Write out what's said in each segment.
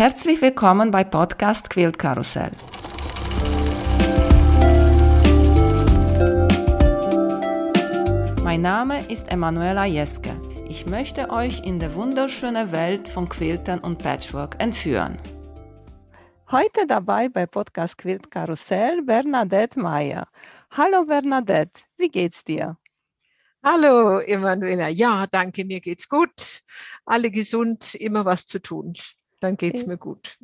Herzlich willkommen bei Podcast Quilt Karussell. Mein Name ist Emanuela Jeske. Ich möchte euch in die wunderschöne Welt von Quiltern und Patchwork entführen. Heute dabei bei Podcast Quilt Karussell Bernadette Meyer. Hallo Bernadette, wie geht's dir? Hallo Emanuela, ja, danke, mir geht's gut. Alle gesund, immer was zu tun. Dann geht's mir gut.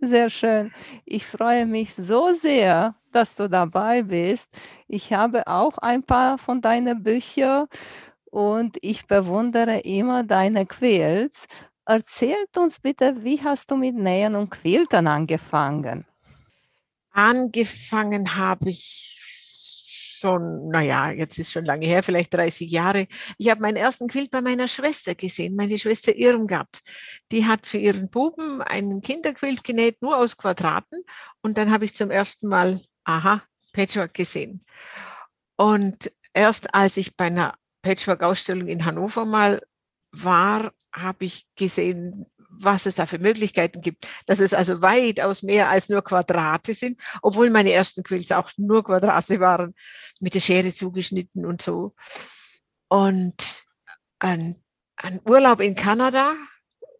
Sehr schön. Ich freue mich so sehr, dass du dabei bist. Ich habe auch ein paar von deinen Büchern und ich bewundere immer deine Quilts. Erzählt uns bitte, wie hast du mit Nähen und Quiltern angefangen? Angefangen habe ich schon, naja, jetzt ist schon lange her, vielleicht 30 Jahre. Ich habe meinen ersten Quilt bei meiner Schwester gesehen, meine Schwester Irmgard. Die hat für ihren Buben einen Kinderquilt genäht, nur aus Quadraten. Und dann habe ich zum ersten Mal, aha, Patchwork gesehen. Und erst als ich bei einer Patchwork-Ausstellung in Hannover mal war, habe ich gesehen, was es da für Möglichkeiten gibt, dass es also weitaus mehr als nur Quadrate sind, obwohl meine ersten Quills auch nur Quadrate waren, mit der Schere zugeschnitten und so. Und ein, ein Urlaub in Kanada,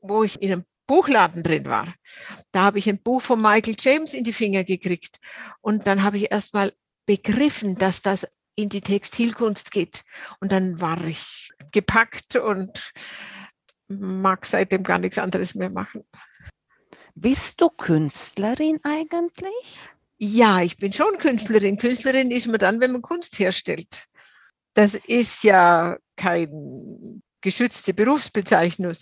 wo ich in einem Buchladen drin war, da habe ich ein Buch von Michael James in die Finger gekriegt. Und dann habe ich erst mal begriffen, dass das in die Textilkunst geht. Und dann war ich gepackt und mag seitdem gar nichts anderes mehr machen. Bist du Künstlerin eigentlich? Ja, ich bin schon Künstlerin. Künstlerin ist man dann, wenn man Kunst herstellt. Das ist ja keine geschützte Berufsbezeichnung.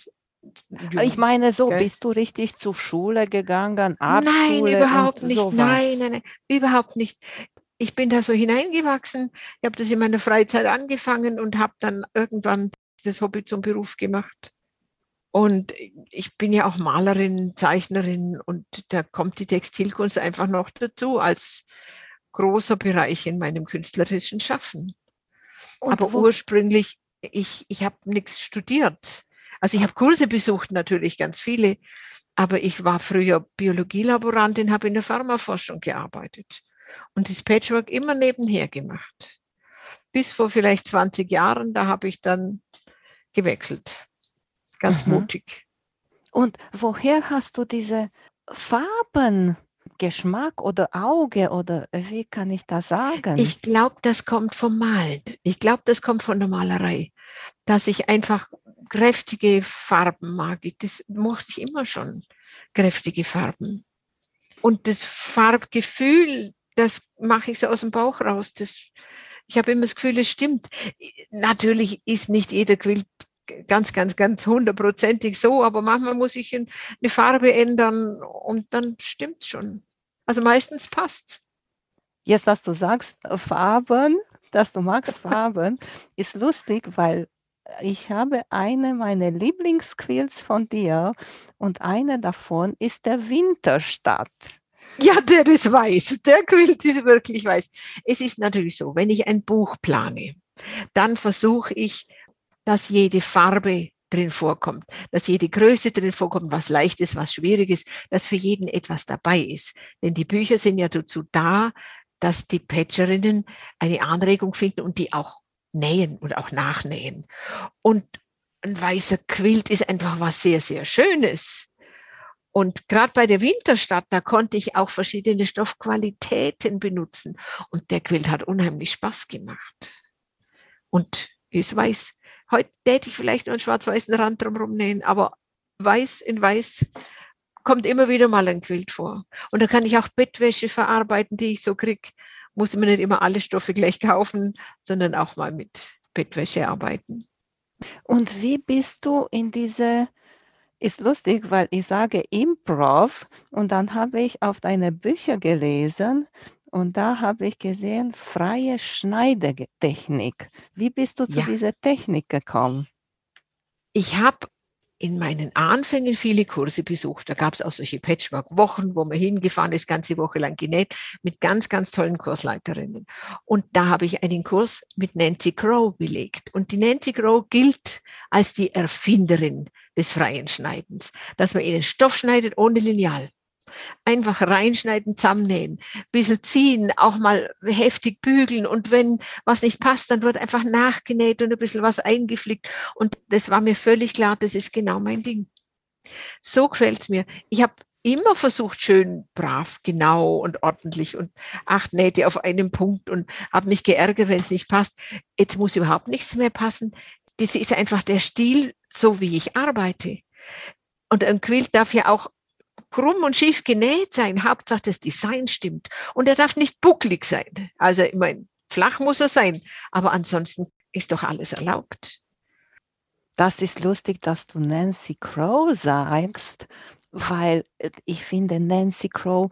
Ich meine, so okay. bist du richtig zur Schule gegangen? Nein, überhaupt nicht. Sowas. Nein, nein, nein, überhaupt nicht. Ich bin da so hineingewachsen. Ich habe das in meiner Freizeit angefangen und habe dann irgendwann das Hobby zum Beruf gemacht. Und ich bin ja auch Malerin, Zeichnerin und da kommt die Textilkunst einfach noch dazu als großer Bereich in meinem künstlerischen Schaffen. Und Aber wo? ursprünglich, ich, ich habe nichts studiert. Also ich habe Kurse besucht, natürlich ganz viele, aber ich war früher Biologielaborantin, habe in der Pharmaforschung gearbeitet und das Patchwork immer nebenher gemacht. Bis vor vielleicht 20 Jahren, da habe ich dann gewechselt ganz mhm. mutig. Und woher hast du diese Farben? Geschmack oder Auge oder wie kann ich das sagen? Ich glaube, das kommt vom Malen. Ich glaube, das kommt von der Malerei, dass ich einfach kräftige Farben mag. Das mochte ich immer schon, kräftige Farben. Und das Farbgefühl, das mache ich so aus dem Bauch raus. Das, ich habe immer das Gefühl, es stimmt. Natürlich ist nicht jeder Quilt ganz, ganz, ganz hundertprozentig so, aber manchmal muss ich eine Farbe ändern und dann stimmt schon. Also meistens passt's. Jetzt, dass du sagst äh, Farben, dass du magst Farben, ist lustig, weil ich habe eine meiner Lieblingsquills von dir und eine davon ist der Winterstadt. Ja, der ist weiß. Der Quilt ist wirklich weiß. Es ist natürlich so, wenn ich ein Buch plane, dann versuche ich dass jede Farbe drin vorkommt, dass jede Größe drin vorkommt, was leicht ist, was schwierig ist, dass für jeden etwas dabei ist. Denn die Bücher sind ja dazu da, dass die Patcherinnen eine Anregung finden und die auch nähen und auch nachnähen. Und ein weißer Quilt ist einfach was sehr, sehr Schönes. Und gerade bei der Winterstadt, da konnte ich auch verschiedene Stoffqualitäten benutzen. Und der Quilt hat unheimlich Spaß gemacht. Und ist weiß. Heute täte ich vielleicht nur einen schwarz-weißen Rand drumherum nähen, aber weiß in weiß kommt immer wieder mal ein Quilt vor. Und da kann ich auch Bettwäsche verarbeiten, die ich so kriege. Muss man nicht immer alle Stoffe gleich kaufen, sondern auch mal mit Bettwäsche arbeiten. Und wie bist du in diese, ist lustig, weil ich sage Improv und dann habe ich auf deine Bücher gelesen und da habe ich gesehen, freie Schneidetechnik. Wie bist du zu ja. dieser Technik gekommen? Ich habe in meinen Anfängen viele Kurse besucht. Da gab es auch solche Patchwork-Wochen, wo man hingefahren ist, ganze Woche lang genäht, mit ganz, ganz tollen Kursleiterinnen. Und da habe ich einen Kurs mit Nancy Crow belegt. Und die Nancy Crow gilt als die Erfinderin des freien Schneidens, dass man ihnen Stoff schneidet ohne Lineal. Einfach reinschneiden, zusammennähen, bisschen ziehen, auch mal heftig bügeln und wenn was nicht passt, dann wird einfach nachgenäht und ein bisschen was eingeflickt. Und das war mir völlig klar, das ist genau mein Ding. So gefällt's mir. Ich habe immer versucht, schön, brav, genau und ordentlich und acht Nähte auf einem Punkt und habe mich geärgert, wenn es nicht passt. Jetzt muss überhaupt nichts mehr passen. Das ist einfach der Stil, so wie ich arbeite. Und ein Quilt darf ja auch krumm und schief genäht sein. Hauptsache das Design stimmt. Und er darf nicht bucklig sein. Also, ich meine, flach muss er sein. Aber ansonsten ist doch alles erlaubt. Das ist lustig, dass du Nancy Crow sagst, weil äh, ich finde Nancy Crow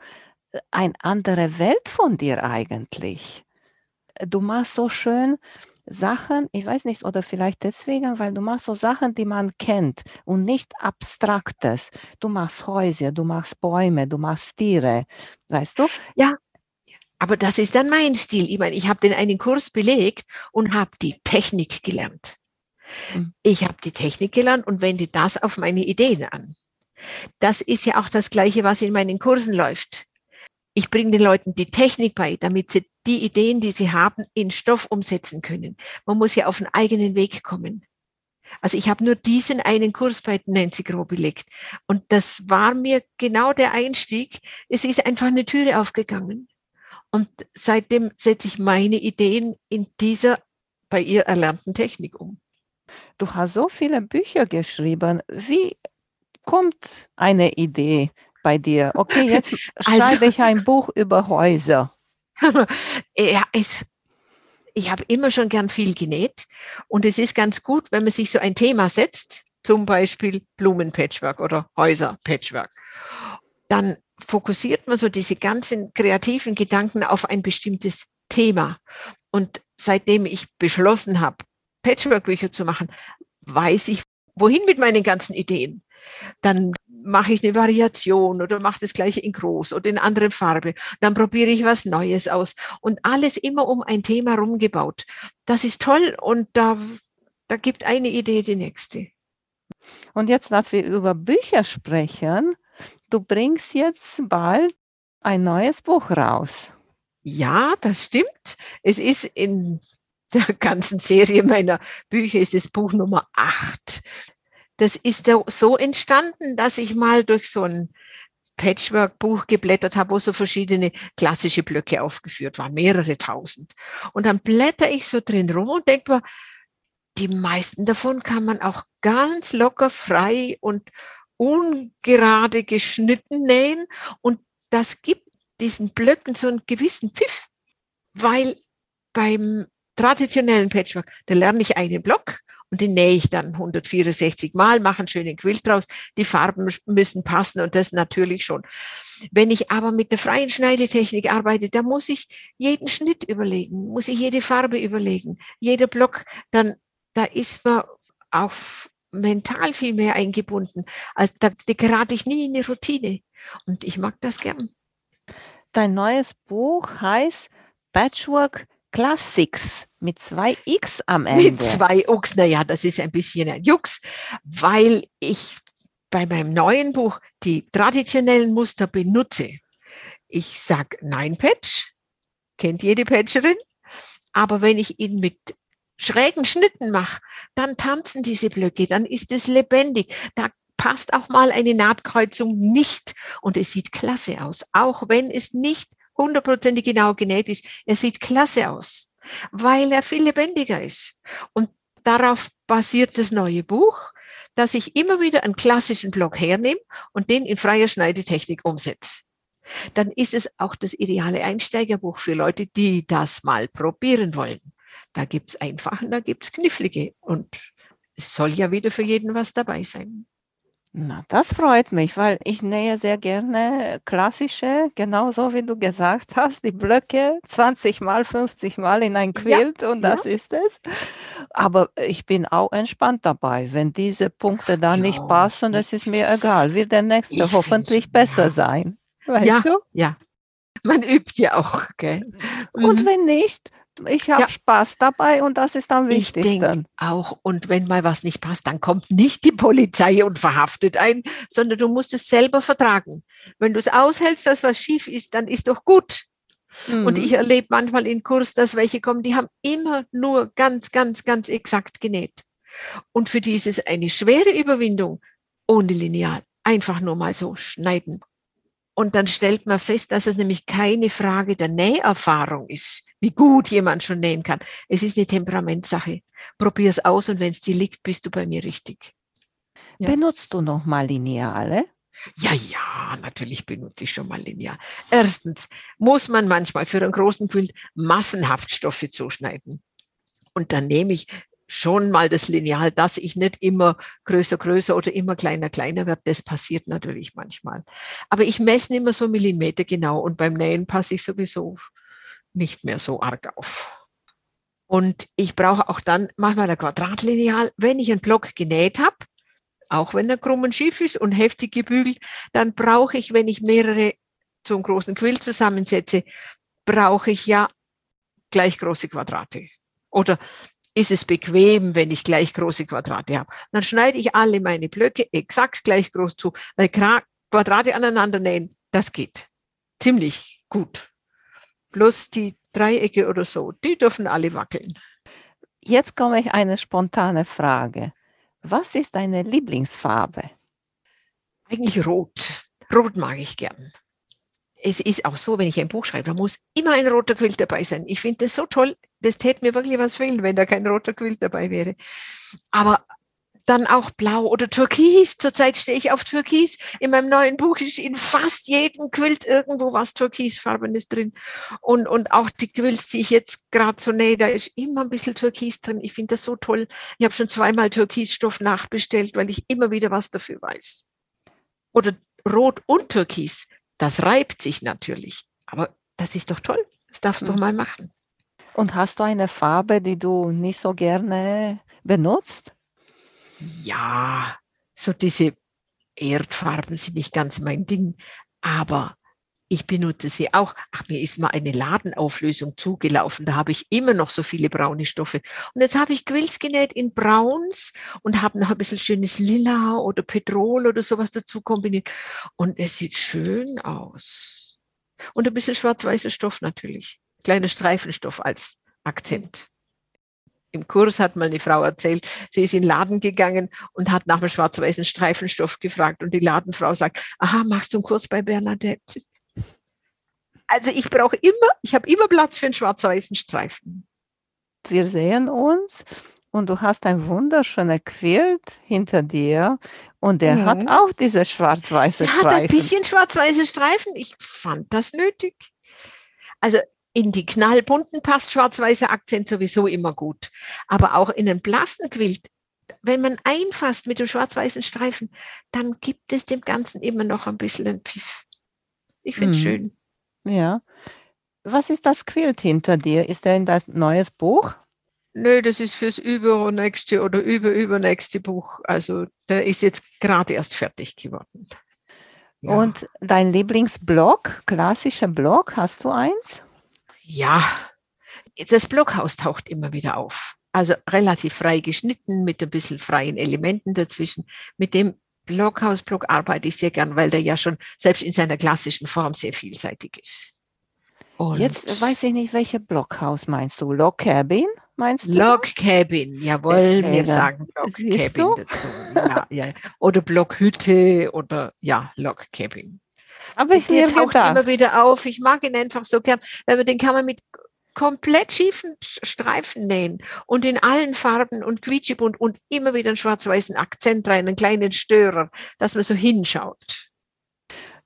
äh, eine andere Welt von dir eigentlich. Du machst so schön Sachen, ich weiß nicht, oder vielleicht deswegen, weil du machst so Sachen, die man kennt und nicht Abstraktes. Du machst Häuser, du machst Bäume, du machst Tiere, weißt du? Ja, aber das ist dann mein Stil. Ich meine, ich habe den einen Kurs belegt und habe die Technik gelernt. Mhm. Ich habe die Technik gelernt und wende das auf meine Ideen an. Das ist ja auch das Gleiche, was in meinen Kursen läuft. Ich bringe den Leuten die Technik bei, damit sie die Ideen, die sie haben, in Stoff umsetzen können. Man muss ja auf einen eigenen Weg kommen. Also ich habe nur diesen einen Kurs bei Nancy Groh belegt. Und das war mir genau der Einstieg. Es ist einfach eine Türe aufgegangen. Und seitdem setze ich meine Ideen in dieser bei ihr erlernten Technik um. Du hast so viele Bücher geschrieben. Wie kommt eine Idee bei dir? Okay, jetzt also schreibe ich ein Buch über Häuser. ja, es, ich habe immer schon gern viel genäht und es ist ganz gut, wenn man sich so ein Thema setzt, zum Beispiel Blumenpatchwork oder Häuserpatchwork. Dann fokussiert man so diese ganzen kreativen Gedanken auf ein bestimmtes Thema. Und seitdem ich beschlossen habe, Patchwork-Bücher zu machen, weiß ich, wohin mit meinen ganzen Ideen. Dann mache ich eine Variation oder mache das gleiche in groß oder in andere Farbe. Dann probiere ich was Neues aus und alles immer um ein Thema rumgebaut. Das ist toll und da, da gibt eine Idee die nächste. Und jetzt, dass wir über Bücher sprechen, du bringst jetzt bald ein neues Buch raus. Ja, das stimmt. Es ist in der ganzen Serie meiner Bücher ist es Buch Nummer 8 das ist so entstanden, dass ich mal durch so ein Patchwork-Buch geblättert habe, wo so verschiedene klassische Blöcke aufgeführt waren, mehrere tausend. Und dann blätter ich so drin rum und denke mir, die meisten davon kann man auch ganz locker, frei und ungerade geschnitten nähen. Und das gibt diesen Blöcken so einen gewissen Pfiff, weil beim traditionellen Patchwork, da lerne ich einen Block und den nähe ich dann 164 Mal, mache einen schönen Quilt draus. Die Farben müssen passen und das natürlich schon. Wenn ich aber mit der freien Schneidetechnik arbeite, da muss ich jeden Schnitt überlegen, muss ich jede Farbe überlegen, jeder Block, dann da ist man auch mental viel mehr eingebunden. Also da, gerate ich nie in eine Routine und ich mag das gern. Dein neues Buch heißt Patchwork Classics mit zwei X am Ende. Mit zwei X, naja, das ist ein bisschen ein Jux, weil ich bei meinem neuen Buch die traditionellen Muster benutze. Ich sage Nein Patch, kennt jede Patcherin, aber wenn ich ihn mit schrägen Schnitten mache, dann tanzen diese Blöcke, dann ist es lebendig. Da passt auch mal eine Nahtkreuzung nicht und es sieht klasse aus, auch wenn es nicht hundertprozentig genau genäht ist. Er sieht klasse aus, weil er viel lebendiger ist. Und darauf basiert das neue Buch, dass ich immer wieder einen klassischen Block hernehme und den in freier Schneidetechnik umsetze. Dann ist es auch das ideale Einsteigerbuch für Leute, die das mal probieren wollen. Da gibt's einfache, da gibt's knifflige und es soll ja wieder für jeden was dabei sein. Na, das freut mich, weil ich nähe sehr gerne klassische, genauso wie du gesagt hast, die Blöcke 20 mal, 50 mal in ein Quilt ja, und das ja. ist es. Aber ich bin auch entspannt dabei. Wenn diese Punkte da ja, nicht passen, das ist mir egal. Wird der nächste ich hoffentlich besser sein. Weißt ja, du? Ja. Man übt ja auch, gell? Und mhm. wenn nicht, Ich habe Ja. Spaß dabei und das ist am Ich wichtigsten. denke auch, und wenn mal was nicht passt, dann kommt nicht die Polizei und verhaftet ein, sondern du musst es selber vertragen. Wenn du es aushältst, dass was schief ist, dann ist doch gut. Und Mhm. ich erlebe manchmal in Kurs, dass welche kommen, die haben immer nur ganz, ganz, ganz exakt genäht. Und für die ist es eine schwere Überwindung, ohne Lineal einfach nur mal so schneiden. Und dann stellt man fest, dass es nämlich keine Frage der Näherfahrung ist, wie gut jemand schon nähen kann. Es ist eine Temperamentsache. Probier es aus und wenn es dir liegt, bist du bei mir richtig. Ja. Benutzt du noch mal Lineale? Ja, ja, natürlich benutze ich schon mal Lineal. Erstens muss man manchmal für einen großen Quilt massenhaft Stoffe zuschneiden. Und dann nehme ich schon mal das Lineal, dass ich nicht immer größer, größer oder immer kleiner, kleiner wird. Das passiert natürlich manchmal. Aber ich messe immer so Millimeter genau und beim Nähen passe ich sowieso nicht mehr so arg auf. Und ich brauche auch dann manchmal ein Quadratlineal, wenn ich einen Block genäht habe, auch wenn er krumm und schief ist und heftig gebügelt, dann brauche ich, wenn ich mehrere zum großen Quilt zusammensetze, brauche ich ja gleich große Quadrate. Oder ist es bequem, wenn ich gleich große Quadrate habe? Dann schneide ich alle meine Blöcke exakt gleich groß zu, weil Quadrate aneinander nähen, das geht ziemlich gut. Bloß die Dreiecke oder so, die dürfen alle wackeln. Jetzt komme ich eine spontane Frage. Was ist deine Lieblingsfarbe? Eigentlich rot. Rot mag ich gern. Es ist auch so, wenn ich ein Buch schreibe, da muss immer ein roter Quilt dabei sein. Ich finde das so toll. Das täte mir wirklich was fehlen, wenn da kein roter Quilt dabei wäre. Aber dann auch blau oder türkis. Zurzeit stehe ich auf türkis. In meinem neuen Buch ist in fast jedem Quilt irgendwo was türkisfarbenes drin. Und, und auch die Quilts, die ich jetzt gerade so nähe, da ist immer ein bisschen türkis drin. Ich finde das so toll. Ich habe schon zweimal Türkisstoff nachbestellt, weil ich immer wieder was dafür weiß. Oder rot und türkis. Das reibt sich natürlich. Aber das ist doch toll. Das darfst du doch Mhm. mal machen. Und hast du eine Farbe, die du nicht so gerne benutzt? Ja, so diese Erdfarben sind nicht ganz mein Ding, aber ich benutze sie auch. Ach, mir ist mal eine Ladenauflösung zugelaufen. Da habe ich immer noch so viele braune Stoffe. Und jetzt habe ich Quills genäht in Brauns und habe noch ein bisschen schönes Lila oder Petrol oder sowas dazu kombiniert. Und es sieht schön aus. Und ein bisschen schwarz-weißer Stoff natürlich. Kleiner Streifenstoff als Akzent. Im Kurs hat mal eine Frau erzählt, sie ist in den Laden gegangen und hat nach einem schwarz-weißen Streifenstoff gefragt. Und die Ladenfrau sagt, aha, machst du einen Kurs bei Bernadette? Also ich brauche immer, ich habe immer Platz für einen schwarz-weißen Streifen. Wir sehen uns und du hast ein wunderschöner Quilt hinter dir und der hat Mhm. auch diese schwarz-weiße Der hat ein Streifen. bisschen schwarz-weiße Streifen. Ich fand das nötig. Also in die knallbunten passt schwarz-weißer Akzent sowieso immer gut. Aber auch in einen blassen Quilt, wenn man einfasst mit dem schwarz-weißen Streifen, dann gibt es dem Ganzen immer noch ein bisschen einen Pfiff. Ich finde es Mhm. schön. Ja. Was ist das Quilt hinter dir? Ist der in das neues Buch? Nö, das ist fürs übernächste oder überübernächste Buch. Also der ist jetzt gerade erst fertig geworden. Ja. Und dein Lieblingsblock, klassischer Block, hast du eins? Ja, das Blockhaus taucht immer wieder auf. Also relativ frei geschnitten mit ein bisschen freien Elementen dazwischen. Mit dem Blockhausblock arbeite ich sehr gern, weil der ja schon selbst in seiner klassischen Form sehr vielseitig ist. Und Jetzt weiß ich nicht, welche Blockhaus meinst du? Log Cabin meinst du? Log Cabin, jawohl, wir sagen Log Cabin dazu. Ja, ja. Oder Blockhütte oder ja, Log Cabin. Aber ich Der taucht gedacht, immer wieder auf. Ich mag ihn einfach so gern, weil man den kann man mit komplett schiefen Sch- Streifen nähen und in allen Farben und quietschebunt und immer wieder einen schwarz-weißen Akzent rein, einen kleinen Störer, dass man so hinschaut.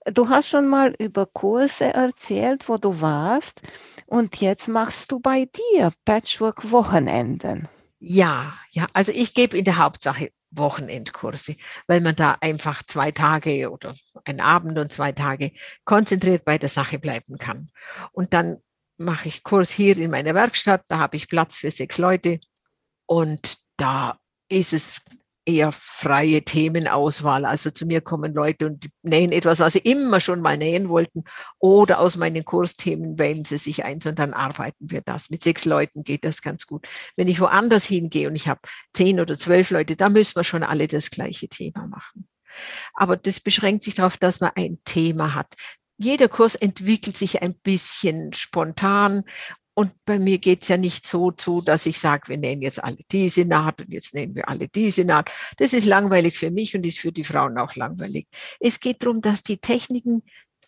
du hast schon mal über Kurse erzählt, wo du warst. Und jetzt machst du bei dir Patchwork-Wochenenden. Ja, ja, also ich gebe in der Hauptsache Wochenendkurse, weil man da einfach zwei Tage oder ein Abend und zwei Tage konzentriert bei der Sache bleiben kann. Und dann mache ich Kurs hier in meiner Werkstatt, da habe ich Platz für sechs Leute und da ist es eher freie Themenauswahl. Also zu mir kommen Leute und nähen etwas, was sie immer schon mal nähen wollten. Oder aus meinen Kursthemen wählen sie sich eins und dann arbeiten wir das. Mit sechs Leuten geht das ganz gut. Wenn ich woanders hingehe und ich habe zehn oder zwölf Leute, da müssen wir schon alle das gleiche Thema machen. Aber das beschränkt sich darauf, dass man ein Thema hat. Jeder Kurs entwickelt sich ein bisschen spontan und bei mir geht's ja nicht so zu, dass ich sage, wir nähen jetzt alle diese Naht und jetzt nähen wir alle diese Naht. Das ist langweilig für mich und ist für die Frauen auch langweilig. Es geht darum, dass die Techniken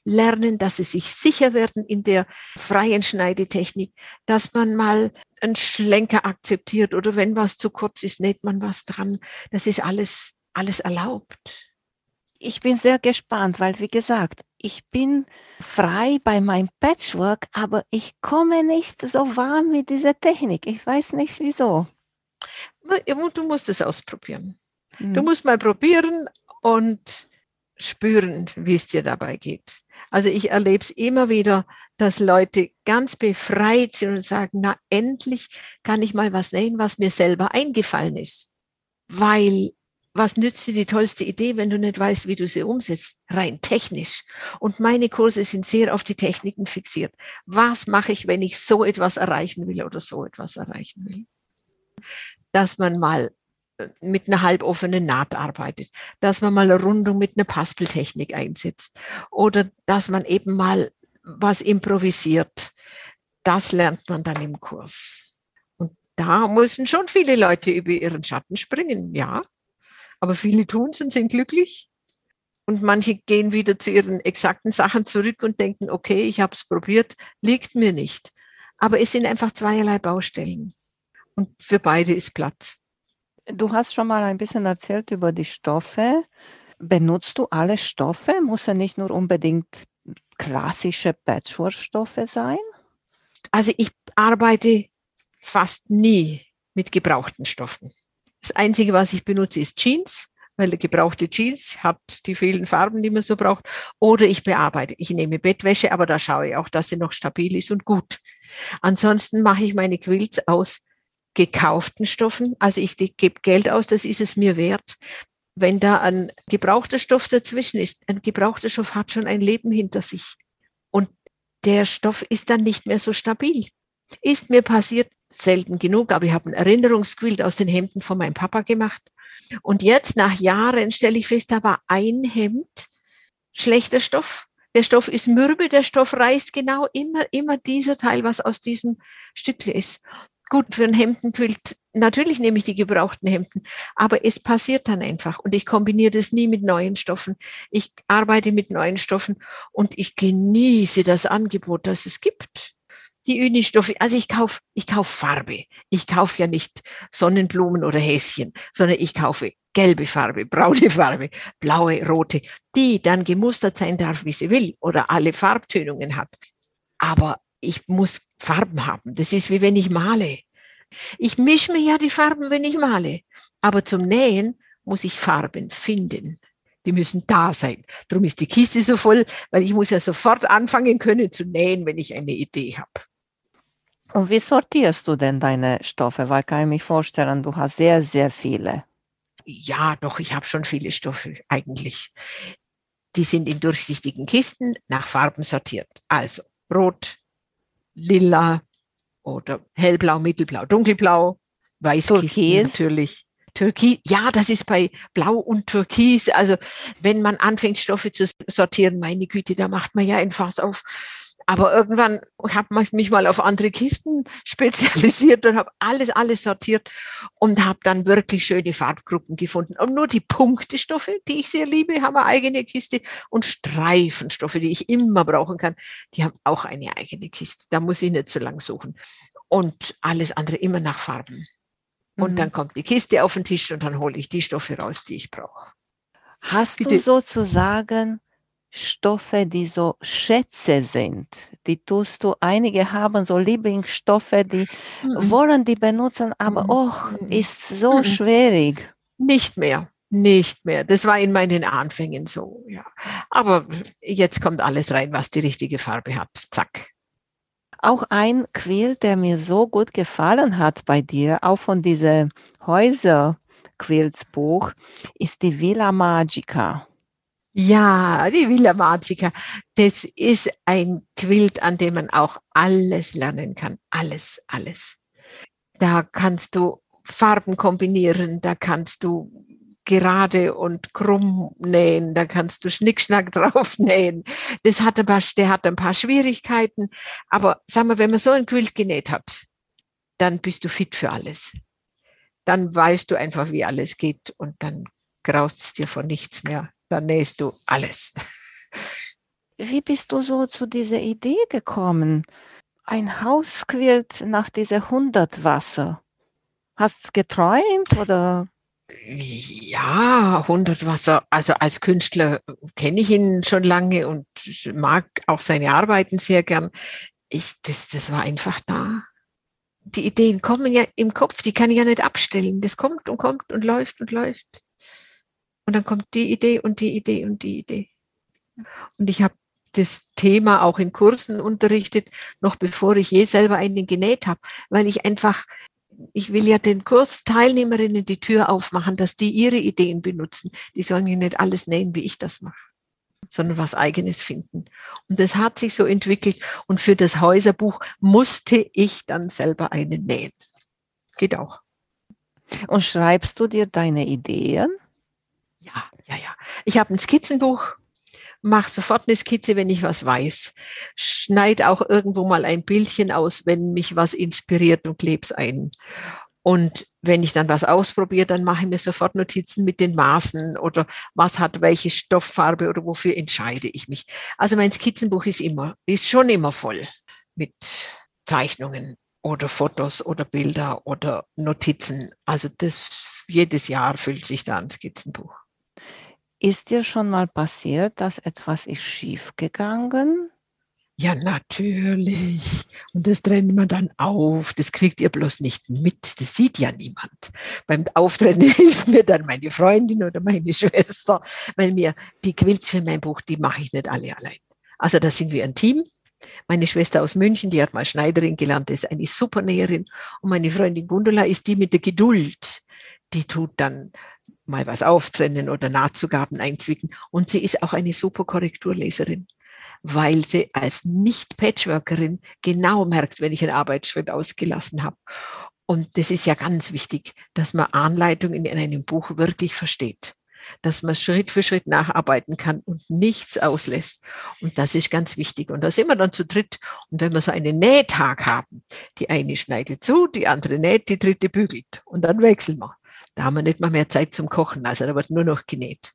lernen, dass sie sich sicher werden in der freien Schneidetechnik, dass man mal einen Schlenker akzeptiert oder wenn was zu kurz ist, näht man was dran. Das ist alles, alles erlaubt ich bin sehr gespannt, weil wie gesagt, ich bin frei bei meinem Patchwork, aber ich komme nicht so warm mit dieser Technik. Ich weiß nicht wieso. Du musst es ausprobieren. Hm. Du musst mal probieren und spüren, wie es dir dabei geht. Also ich erlebe es immer wieder, dass Leute ganz befreit sind und sagen, na endlich kann ich mal was nähen, was mir selber eingefallen ist. Weil was nützt dir die tollste Idee, wenn du nicht weißt, wie du sie umsetzt, rein technisch. Und meine Kurse sind sehr auf die Techniken fixiert. Was mache ich, wenn ich so etwas erreichen will oder so etwas erreichen will? Dass man mal äh, mit einer halboffenen Naht arbeitet, dass man mal eine Rundung mit einer Paspeltechnik einsetzt oder dass man eben mal was improvisiert. Das lernt man dann im Kurs. Und da müssen schon viele Leute über ihren Schatten springen, ja. Aber viele tun es und sind glücklich. Und manche gehen wieder zu ihren exakten Sachen zurück und denken, okay, ich habe es probiert, liegt mir nicht. Aber es sind einfach zweierlei Baustellen. Und für beide ist Platz. Du hast schon mal ein bisschen erzählt über die Stoffe. Benutzt du alle Stoffe? Muss ja nicht nur unbedingt klassische Patchwork-Stoffe sein? Also ich arbeite fast nie mit gebrauchten Stoffen. Das Einzige, was ich benutze, ist Jeans, weil gebrauchte Jeans hat die vielen Farben, die man so braucht. Oder ich bearbeite. Ich nehme Bettwäsche, aber da schaue ich auch, dass sie noch stabil ist und gut. Ansonsten mache ich meine Quilts aus gekauften Stoffen. Also ich gebe Geld aus, das ist es mir wert. Wenn da ein gebrauchter Stoff dazwischen ist, ein gebrauchter Stoff hat schon ein Leben hinter sich. Und der Stoff ist dann nicht mehr so stabil. Ist mir passiert, selten genug, aber ich habe ein Erinnerungsquilt aus den Hemden von meinem Papa gemacht. Und jetzt nach Jahren stelle ich fest, da war ein Hemd schlechter Stoff. Der Stoff ist mürbe, der Stoff reißt genau immer, immer dieser Teil, was aus diesem Stückle ist. Gut, für ein Hemdenquilt, natürlich nehme ich die gebrauchten Hemden, aber es passiert dann einfach und ich kombiniere das nie mit neuen Stoffen. Ich arbeite mit neuen Stoffen und ich genieße das Angebot, das es gibt die Unistoffe, also ich kaufe ich kauf Farbe. Ich kaufe ja nicht Sonnenblumen oder Häschen, sondern ich kaufe gelbe Farbe, braune Farbe, blaue, rote, die dann gemustert sein darf, wie sie will oder alle Farbtönungen hat. Aber ich muss Farben haben. Das ist wie wenn ich male. Ich mische mir ja die Farben, wenn ich male. Aber zum Nähen muss ich Farben finden. Die müssen da sein. Darum ist die Kiste so voll, weil ich muss ja sofort anfangen können zu nähen, wenn ich eine Idee habe. Und wie sortierst du denn deine Stoffe? Weil kann ich mir vorstellen, du hast sehr, sehr viele. Ja, doch, ich habe schon viele Stoffe eigentlich. Die sind in durchsichtigen Kisten nach Farben sortiert. Also rot, lila oder hellblau, mittelblau, dunkelblau, Weißkisten natürlich. Türkis, ja, das ist bei Blau und Türkis. Also wenn man anfängt, Stoffe zu sortieren, meine Güte, da macht man ja ein Fass auf. Aber irgendwann habe ich mich mal auf andere Kisten spezialisiert und habe alles, alles sortiert und habe dann wirklich schöne Farbgruppen gefunden. Und nur die Punktestoffe, die ich sehr liebe, haben eine eigene Kiste und Streifenstoffe, die ich immer brauchen kann, die haben auch eine eigene Kiste. Da muss ich nicht so lang suchen. Und alles andere immer nach Farben. Und mhm. dann kommt die Kiste auf den Tisch und dann hole ich die Stoffe raus, die ich brauche. Hast Bitte. du sozusagen Stoffe, die so Schätze sind? Die tust du, einige haben so Lieblingsstoffe, die mhm. wollen die benutzen, aber mhm. oh, ist so mhm. schwierig. Nicht mehr. Nicht mehr. Das war in meinen Anfängen so, ja. Aber jetzt kommt alles rein, was die richtige Farbe hat. Zack. Auch ein Quilt, der mir so gut gefallen hat bei dir, auch von diesen Häuser Quiltsbuch ist die Villa Magica. Ja, die Villa Magica. Das ist ein Quilt, an dem man auch alles lernen kann. Alles, alles. Da kannst du Farben kombinieren, da kannst du gerade und krumm nähen, da kannst du Schnickschnack drauf nähen. Das hat ein paar, der hat ein paar Schwierigkeiten, aber sagen wir, wenn man so ein Quilt genäht hat, dann bist du fit für alles. Dann weißt du einfach, wie alles geht und dann graust es dir vor nichts mehr. Dann nähst du alles. Wie bist du so zu dieser Idee gekommen? Ein Hausquilt nach dieser Hundertwasser. Hast du geträumt oder? Ja, 100 Wasser. Also als Künstler kenne ich ihn schon lange und mag auch seine Arbeiten sehr gern. Ich, das, das war einfach da. Die Ideen kommen ja im Kopf, die kann ich ja nicht abstellen. Das kommt und kommt und läuft und läuft. Und dann kommt die Idee und die Idee und die Idee. Und ich habe das Thema auch in Kursen unterrichtet, noch bevor ich je selber einen genäht habe, weil ich einfach ich will ja den Kursteilnehmerinnen die Tür aufmachen, dass die ihre Ideen benutzen. Die sollen ja nicht alles nähen, wie ich das mache, sondern was eigenes finden. Und das hat sich so entwickelt. Und für das Häuserbuch musste ich dann selber einen nähen. Geht auch. Und schreibst du dir deine Ideen? Ja, ja, ja. Ich habe ein Skizzenbuch mache sofort eine Skizze, wenn ich was weiß. Schneide auch irgendwo mal ein Bildchen aus, wenn mich was inspiriert und klebe es ein. Und wenn ich dann was ausprobiere, dann mache ich mir sofort Notizen mit den Maßen oder was hat welche Stofffarbe oder wofür entscheide ich mich. Also mein Skizzenbuch ist immer, ist schon immer voll mit Zeichnungen oder Fotos oder Bilder oder Notizen. Also das jedes Jahr füllt sich da ein Skizzenbuch. Ist dir schon mal passiert, dass etwas ist schiefgegangen? Ja, natürlich. Und das trennt man dann auf. Das kriegt ihr bloß nicht mit. Das sieht ja niemand. Beim Auftrennen hilft mir dann meine Freundin oder meine Schwester, weil mir die Quilts für mein Buch, die mache ich nicht alle allein. Also da sind wir ein Team. Meine Schwester aus München, die hat mal Schneiderin gelernt, ist eine super Näherin. Und meine Freundin Gundula ist die mit der Geduld. Die tut dann mal was auftrennen oder Nahtzugaben einzwicken. Und sie ist auch eine super Korrekturleserin, weil sie als Nicht-Patchworkerin genau merkt, wenn ich einen Arbeitsschritt ausgelassen habe. Und das ist ja ganz wichtig, dass man Anleitungen in einem Buch wirklich versteht dass man Schritt für Schritt nacharbeiten kann und nichts auslässt. Und das ist ganz wichtig. Und da sind wir dann zu dritt. Und wenn wir so einen Nähtag haben, die eine schneidet zu, die andere näht, die dritte bügelt. Und dann wechseln wir. Da haben wir nicht mal mehr Zeit zum Kochen, also da wird nur noch genäht.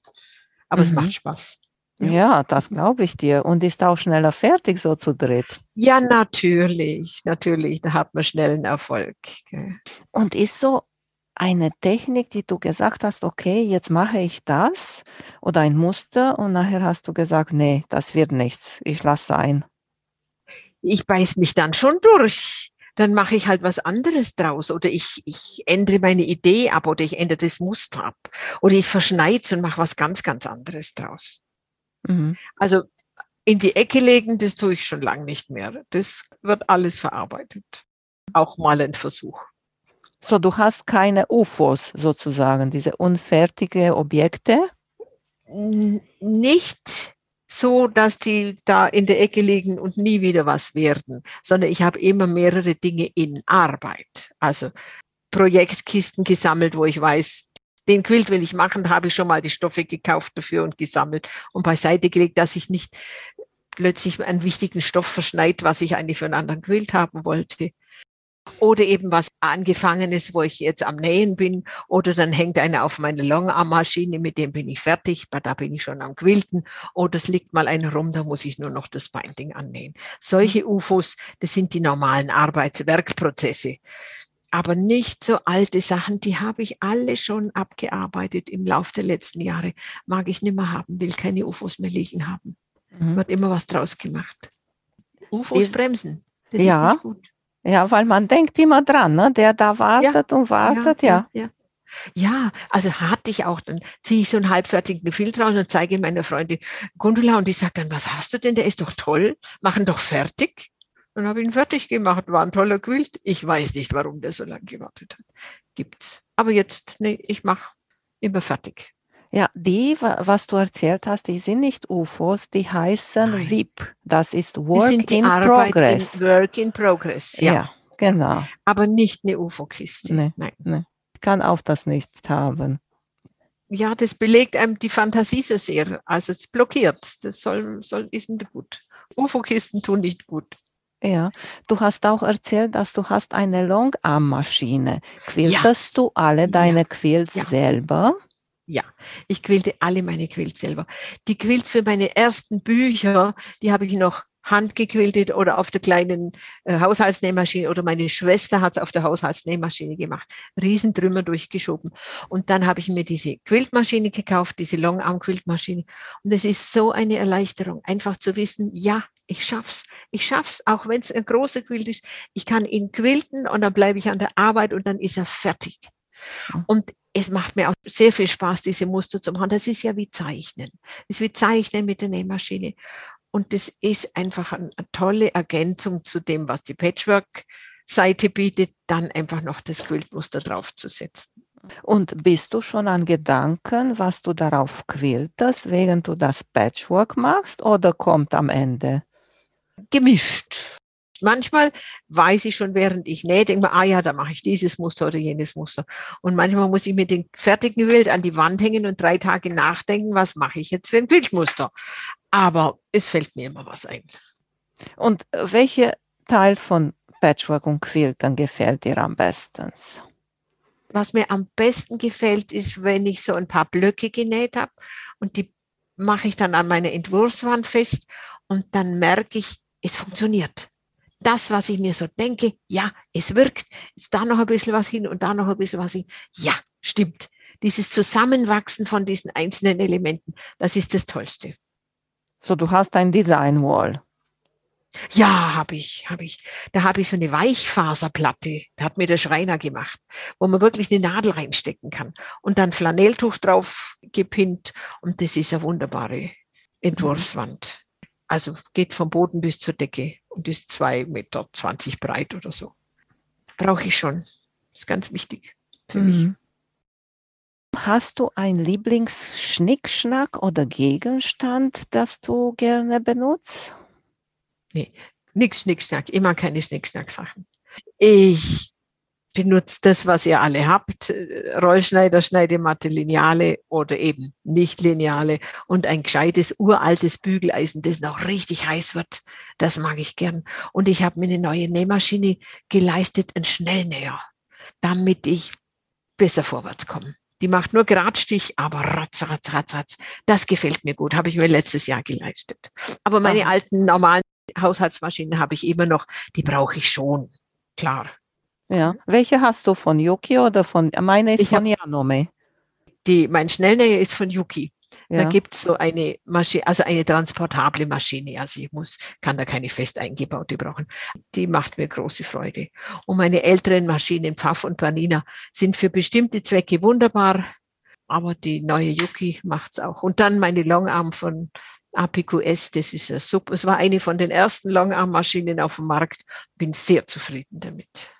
Aber mhm. es macht Spaß. Ja, ja das glaube ich dir. Und ist auch schneller fertig, so zu dritt. Ja, natürlich, natürlich. Da hat man schnellen Erfolg. Und ist so eine Technik, die du gesagt hast, okay, jetzt mache ich das oder ein Muster und nachher hast du gesagt, nee, das wird nichts, ich lasse sein. Ich beiß mich dann schon durch dann mache ich halt was anderes draus oder ich, ich ändere meine Idee ab oder ich ändere das Muster ab oder ich verschneide es und mache was ganz, ganz anderes draus. Mhm. Also in die Ecke legen, das tue ich schon lange nicht mehr. Das wird alles verarbeitet. Auch mal ein Versuch. So, du hast keine UFOs sozusagen, diese unfertige Objekte? Nicht so, dass die da in der Ecke liegen und nie wieder was werden, sondern ich habe immer mehrere Dinge in Arbeit. Also Projektkisten gesammelt, wo ich weiß, den Quilt will ich machen, habe ich schon mal die Stoffe gekauft dafür und gesammelt und beiseite gelegt, dass ich nicht plötzlich einen wichtigen Stoff verschneid, was ich eigentlich für einen anderen Quilt haben wollte oder eben was angefangenes, wo ich jetzt am Nähen bin, oder dann hängt einer auf meiner Longarm-Maschine, mit dem bin ich fertig, da bin ich schon am Quilten, oder es liegt mal einer rum, da muss ich nur noch das Binding annähen. Solche mhm. UFOs, das sind die normalen Arbeitswerkprozesse. Aber nicht so alte Sachen, die habe ich alle schon abgearbeitet im Laufe der letzten Jahre. Mag ich nicht mehr haben, will keine UFOs mehr liegen haben. Mhm. Wird immer was draus gemacht. UFOs bremsen. Das ja. ist nicht gut. Ja, weil man denkt immer dran, ne? der da wartet ja, und wartet, ja. ja. Ja, also hatte ich auch, dann ziehe ich so einen halbfertigen Filter raus und zeige ihn meiner Freundin Gundula und die sagt dann, was hast du denn, der ist doch toll, machen doch fertig. Dann habe ich ihn fertig gemacht, war ein toller Quilt. Ich weiß nicht, warum der so lange gewartet hat. Gibt's. Aber jetzt, nee, ich mache immer fertig. Ja, die, was du erzählt hast, die sind nicht UFOs, die heißen Nein. VIP. Das ist Work in Arbeit Progress. In Work in Progress, ja. ja. genau. Aber nicht eine UFO-Kiste. Nee, Nein. Nee. Kann auch das nicht haben. Ja, das belegt einem die Fantasie so sehr. Also es blockiert. Das soll, soll, ist nicht gut. UFO-Kisten tun nicht gut. Ja, du hast auch erzählt, dass du hast eine Longarm-Maschine. Quiltest ja. du alle deine ja. Quilts ja. selber? Ja, ich quillte alle meine Quilts selber. Die Quilts für meine ersten Bücher, die habe ich noch handgequiltet oder auf der kleinen äh, Haushaltsnähmaschine oder meine Schwester hat es auf der Haushaltsnähmaschine gemacht. Riesentrümmer durchgeschoben. Und dann habe ich mir diese Quiltmaschine gekauft, diese Longarm-Quiltmaschine. Und es ist so eine Erleichterung, einfach zu wissen, ja, ich schaff's. Ich schaff's, auch wenn es ein großer Quilt ist. Ich kann ihn quilten und dann bleibe ich an der Arbeit und dann ist er fertig. Und es macht mir auch sehr viel Spaß, diese Muster zu machen. Das ist ja wie Zeichnen. Es ist wie Zeichnen mit der Nähmaschine. Und das ist einfach eine tolle Ergänzung zu dem, was die Patchwork-Seite bietet, dann einfach noch das Quiltmuster draufzusetzen. Und bist du schon an Gedanken, was du darauf quiltest, während du das Patchwork machst, oder kommt am Ende? Gemischt. Manchmal weiß ich schon, während ich nähe, denke mir, ah ja, da mache ich dieses Muster oder jenes Muster. Und manchmal muss ich mir den fertigen Bild an die Wand hängen und drei Tage nachdenken, was mache ich jetzt für ein Bildmuster. Aber es fällt mir immer was ein. Und welcher Teil von Patchwork und Quiltern gefällt dir am besten? Was mir am besten gefällt, ist, wenn ich so ein paar Blöcke genäht habe und die mache ich dann an meiner Entwurfswand fest und dann merke ich, es funktioniert das, was ich mir so denke, ja, es wirkt, ist da noch ein bisschen was hin und da noch ein bisschen was hin. Ja, stimmt. Dieses Zusammenwachsen von diesen einzelnen Elementen, das ist das Tollste. So, du hast ein Design Wall. Ja, habe ich, habe ich. Da habe ich so eine Weichfaserplatte, da hat mir der Schreiner gemacht, wo man wirklich eine Nadel reinstecken kann und dann Flanelltuch drauf gepinnt und das ist eine wunderbare Entwurfswand. Also geht vom Boden bis zur Decke und ist zwei Meter zwanzig breit oder so. Brauche ich schon. Ist ganz wichtig für mhm. mich. Hast du einen Lieblingsschnickschnack oder Gegenstand, das du gerne benutzt? Nee, nichts Schnickschnack, immer keine Schnickschnack-Sachen. Ich benutzt das, was ihr alle habt, Rollschneider, Schneidematte, Lineale oder eben nicht Lineale und ein gescheites, uraltes Bügeleisen, das noch richtig heiß wird. Das mag ich gern. Und ich habe mir eine neue Nähmaschine geleistet, einen Schnellnäher, damit ich besser vorwärts komme. Die macht nur Gradstich, aber ratz, ratz, ratz, ratz. Das gefällt mir gut, habe ich mir letztes Jahr geleistet. Aber meine Aha. alten normalen Haushaltsmaschinen habe ich immer noch, die brauche ich schon, klar. Ja. Welche hast du von Yuki oder von, meine ist ich von Yanome. Die, mein Schnellnäher ist von Yuki. Ja. Da gibt es so eine Maschine, also eine transportable Maschine. Also ich muss, kann da keine fest eingebaute brauchen. Die macht mir große Freude. Und meine älteren Maschinen, Pfaff und Panina, sind für bestimmte Zwecke wunderbar. Aber die neue Yuki macht es auch. Und dann meine Longarm von APQS, das ist ja super. Es war eine von den ersten Longarm-Maschinen auf dem Markt. Bin sehr zufrieden damit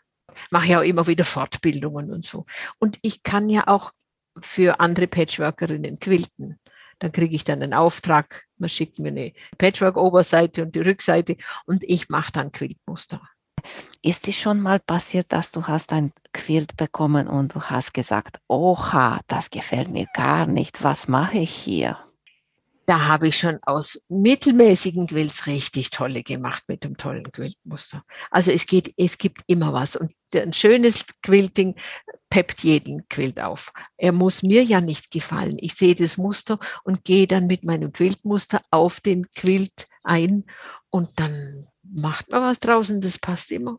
mache ja auch immer wieder Fortbildungen und so. Und ich kann ja auch für andere Patchworkerinnen quilten. Dann kriege ich dann einen Auftrag, man schickt mir eine Patchwork-Oberseite und die Rückseite und ich mache dann Quiltmuster. Ist es schon mal passiert, dass du hast ein Quilt bekommen und du hast gesagt, oha, das gefällt mir gar nicht, was mache ich hier? Da habe ich schon aus mittelmäßigen Quills richtig tolle gemacht mit dem tollen Quiltmuster. Also es geht, es gibt immer was und ein schönes Quilting peppt jeden Quilt auf. Er muss mir ja nicht gefallen. Ich sehe das Muster und gehe dann mit meinem Quiltmuster auf den Quilt ein und dann macht man was draußen, das passt immer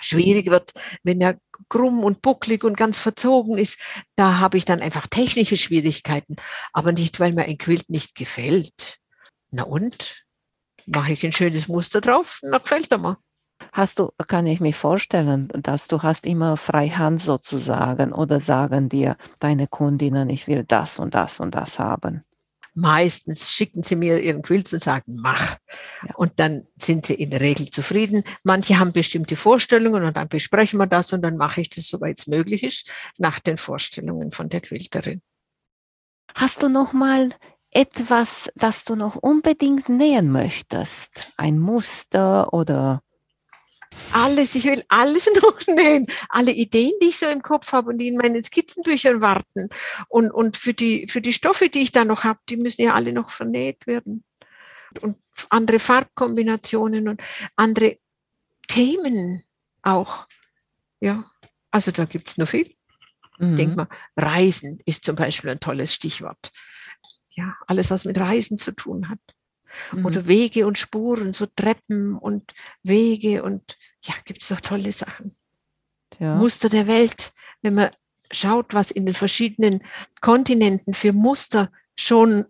schwierig wird, wenn er krumm und bucklig und ganz verzogen ist, da habe ich dann einfach technische Schwierigkeiten, aber nicht, weil mir ein Quilt nicht gefällt. Na und? Mache ich ein schönes Muster drauf, na gefällt er mir. Hast du, kann ich mir vorstellen, dass du hast immer Freihand sozusagen oder sagen dir deine Kundinnen, ich will das und das und das haben? Meistens schicken sie mir ihren Quilt und sagen, mach. Ja. Und dann sind sie in der Regel zufrieden. Manche haben bestimmte Vorstellungen und dann besprechen wir das und dann mache ich das, soweit es möglich ist, nach den Vorstellungen von der Quilterin. Hast du noch mal etwas, das du noch unbedingt nähen möchtest? Ein Muster oder alles, ich will alles noch nähen. Alle Ideen, die ich so im Kopf habe und die in meinen Skizzenbüchern warten. Und, und für, die, für die Stoffe, die ich da noch habe, die müssen ja alle noch vernäht werden. Und andere Farbkombinationen und andere Themen auch. Ja, also da gibt es noch viel. Mhm. Denk mal, Reisen ist zum Beispiel ein tolles Stichwort. Ja, alles, was mit Reisen zu tun hat. Mhm. Oder Wege und Spuren, so Treppen und Wege und ja, gibt es doch tolle Sachen. Ja. Muster der Welt, wenn man schaut, was in den verschiedenen Kontinenten für Muster schon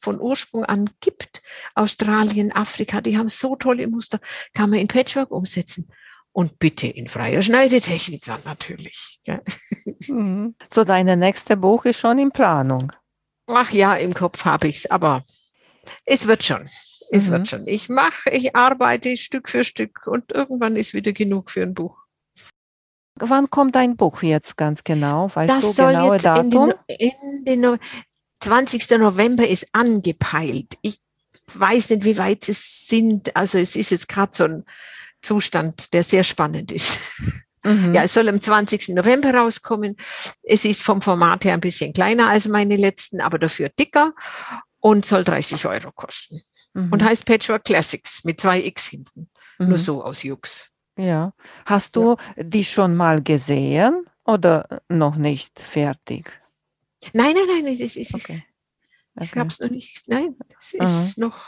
von Ursprung an gibt. Australien, Afrika, die haben so tolle Muster, kann man in Patchwork umsetzen. Und bitte in freier Schneidetechnik dann natürlich. Ja. Mhm. So, deine nächste Buch ist schon in Planung. Ach ja, im Kopf habe ich es, aber es wird schon. Es mhm. wird schon. Ich mache, ich arbeite Stück für Stück und irgendwann ist wieder genug für ein Buch. Wann kommt dein Buch jetzt ganz genau? Weißt das du soll genaue jetzt Datum? In den, in den 20. November ist angepeilt. Ich weiß nicht, wie weit es sind. Also es ist jetzt gerade so ein Zustand, der sehr spannend ist. Mhm. Ja, es soll am 20. November rauskommen. Es ist vom Format her ein bisschen kleiner als meine letzten, aber dafür dicker und soll 30 Euro kosten. Mhm. Und heißt Patchwork Classics mit zwei X hinten. Mhm. Nur so aus Jux. Ja. Hast du ja. die schon mal gesehen oder noch nicht fertig? Nein, nein, nein, das ist. Okay. Okay. Ich habe es noch nicht. Nein, es ist mhm. noch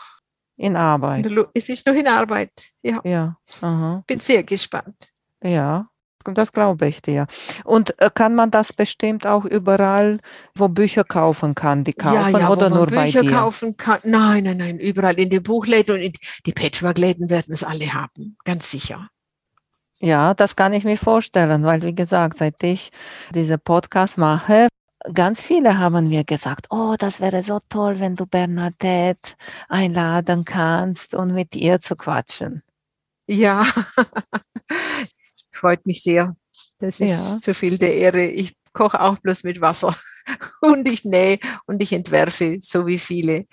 in Arbeit. es ist noch in Arbeit. Ja. ja. Aha. Bin sehr gespannt. Ja das glaube ich dir. Und äh, kann man das bestimmt auch überall, wo Bücher kaufen kann, die kaufen ja, ja, oder nur Bücher bei dir? kaufen kann? Nein, nein, nein, überall in den Buchläden und in die Patchwork-Läden werden es alle haben, ganz sicher. Ja, das kann ich mir vorstellen, weil wie gesagt, seit ich diese Podcast mache, ganz viele haben mir gesagt, oh, das wäre so toll, wenn du Bernadette einladen kannst und mit ihr zu quatschen. Ja, freut mich sehr. Das ist ja. zu viel der Ehre. Ich koche auch bloß mit Wasser und ich nähe und ich entwerfe, so wie viele.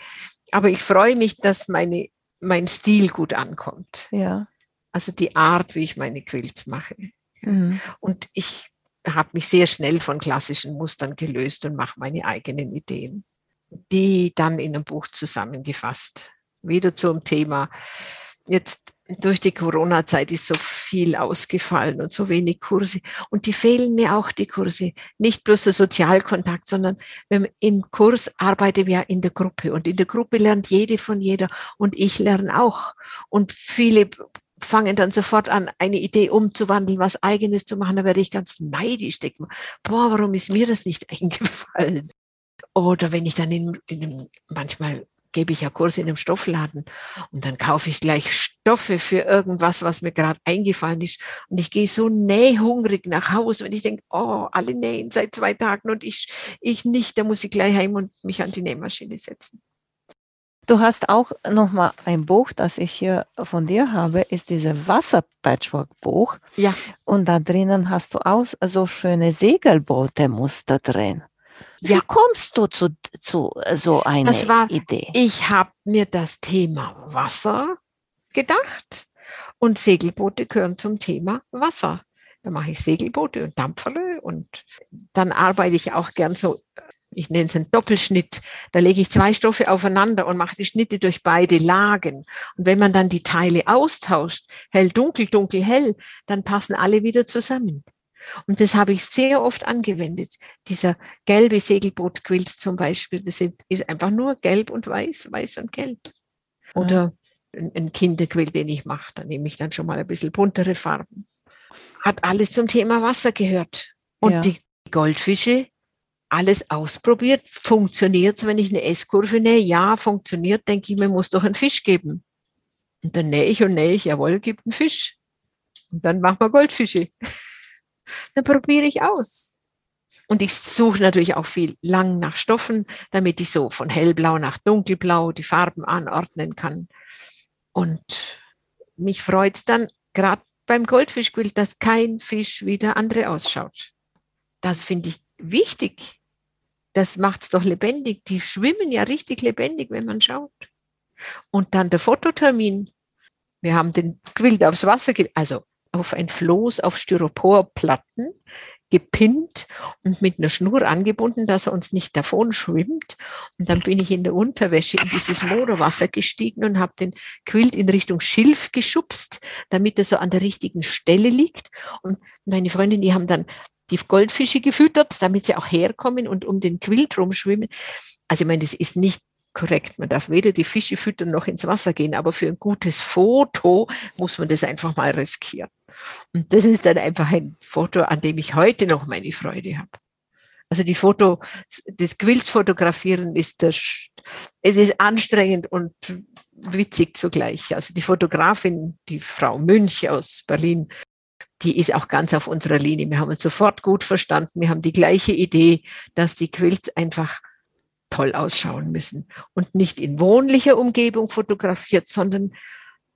Aber ich freue mich, dass meine, mein Stil gut ankommt. Ja. Also die Art, wie ich meine Quilts mache. Mhm. Und ich habe mich sehr schnell von klassischen Mustern gelöst und mache meine eigenen Ideen, die dann in einem Buch zusammengefasst. Wieder zum Thema jetzt durch die Corona-Zeit ist so viel ausgefallen und so wenig Kurse. Und die fehlen mir auch, die Kurse. Nicht bloß der Sozialkontakt, sondern im Kurs arbeiten wir in der Gruppe. Und in der Gruppe lernt jede von jeder. Und ich lerne auch. Und viele fangen dann sofort an, eine Idee umzuwandeln, was eigenes zu machen. Da werde ich ganz neidisch denken. Boah, warum ist mir das nicht eingefallen? Oder wenn ich dann in, in manchmal gebe ich ja Kurse in einem Stoffladen und dann kaufe ich gleich Stoffe für irgendwas, was mir gerade eingefallen ist. Und ich gehe so nähhungrig nach Hause und ich denke, oh, alle nähen seit zwei Tagen und ich, ich nicht, da muss ich gleich heim und mich an die Nähmaschine setzen. Du hast auch noch mal ein Buch, das ich hier von dir habe, ist dieses Wasser-Patchwork-Buch. Ja. Und da drinnen hast du auch so schöne Segelboote-Muster drin. Wie ja. kommst du zu, zu äh, so einer das war, Idee? Ich habe mir das Thema Wasser gedacht und Segelboote gehören zum Thema Wasser. Da mache ich Segelboote und Dampferle und dann arbeite ich auch gern so, ich nenne es einen Doppelschnitt. Da lege ich zwei Stoffe aufeinander und mache die Schnitte durch beide Lagen. Und wenn man dann die Teile austauscht, hell, dunkel, dunkel, hell, dann passen alle wieder zusammen. Und das habe ich sehr oft angewendet. Dieser gelbe Segelbootquilt zum Beispiel, das ist einfach nur gelb und weiß, weiß und gelb. Oder ein Kinderquilt, den ich mache, da nehme ich dann schon mal ein bisschen buntere Farben. Hat alles zum Thema Wasser gehört. Und ja. die Goldfische, alles ausprobiert. Funktioniert es, wenn ich eine S-Kurve nähe? Ja, funktioniert. Denke ich mir, muss doch einen Fisch geben. Und dann nähe ich und nähe ich, jawohl, gibt einen Fisch. Und dann machen wir Goldfische. dann probiere ich aus. Und ich suche natürlich auch viel lang nach Stoffen, damit ich so von hellblau nach dunkelblau die Farben anordnen kann. Und mich freut es dann gerade beim Goldfischquilt, dass kein Fisch wie der andere ausschaut. Das finde ich wichtig. Das macht es doch lebendig. Die schwimmen ja richtig lebendig, wenn man schaut. Und dann der Fototermin. Wir haben den Quilt aufs Wasser, also auf ein Floß auf Styroporplatten gepinnt und mit einer Schnur angebunden, dass er uns nicht davon schwimmt. Und dann bin ich in der Unterwäsche in dieses Moorwasser gestiegen und habe den Quilt in Richtung Schilf geschubst, damit er so an der richtigen Stelle liegt. Und meine Freundin, die haben dann die Goldfische gefüttert, damit sie auch herkommen und um den Quilt rumschwimmen. Also ich meine, das ist nicht korrekt. Man darf weder die Fische füttern noch ins Wasser gehen, aber für ein gutes Foto muss man das einfach mal riskieren. Und das ist dann einfach ein Foto, an dem ich heute noch meine Freude habe. Also die Foto, das Quiltfotografieren ist das, es ist anstrengend und witzig zugleich. Also die Fotografin, die Frau Münch aus Berlin, die ist auch ganz auf unserer Linie. Wir haben uns sofort gut verstanden. Wir haben die gleiche Idee, dass die Quilts einfach toll ausschauen müssen und nicht in wohnlicher Umgebung fotografiert, sondern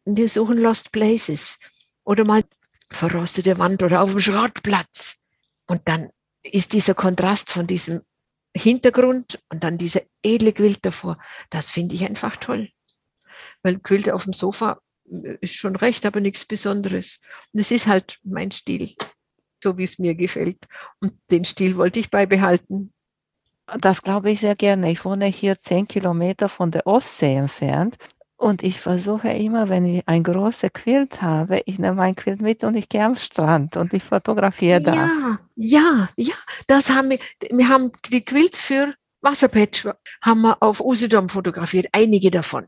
wir suchen Lost Places oder mal verrostete Wand oder auf dem Schrottplatz. Und dann ist dieser Kontrast von diesem Hintergrund und dann dieser edle Quilt davor, das finde ich einfach toll. Weil Quilt auf dem Sofa äh, ist schon recht, aber nichts Besonderes. Und es ist halt mein Stil, so wie es mir gefällt. Und den Stil wollte ich beibehalten. Das glaube ich sehr gerne. Ich wohne hier zehn Kilometer von der Ostsee entfernt und ich versuche immer, wenn ich ein großes Quilt habe, ich nehme mein Quilt mit und ich gehe am Strand und ich fotografiere da. Ja, ja, ja, das haben wir, wir haben die Quilts für Wasserpatch haben wir auf Usedom fotografiert, einige davon.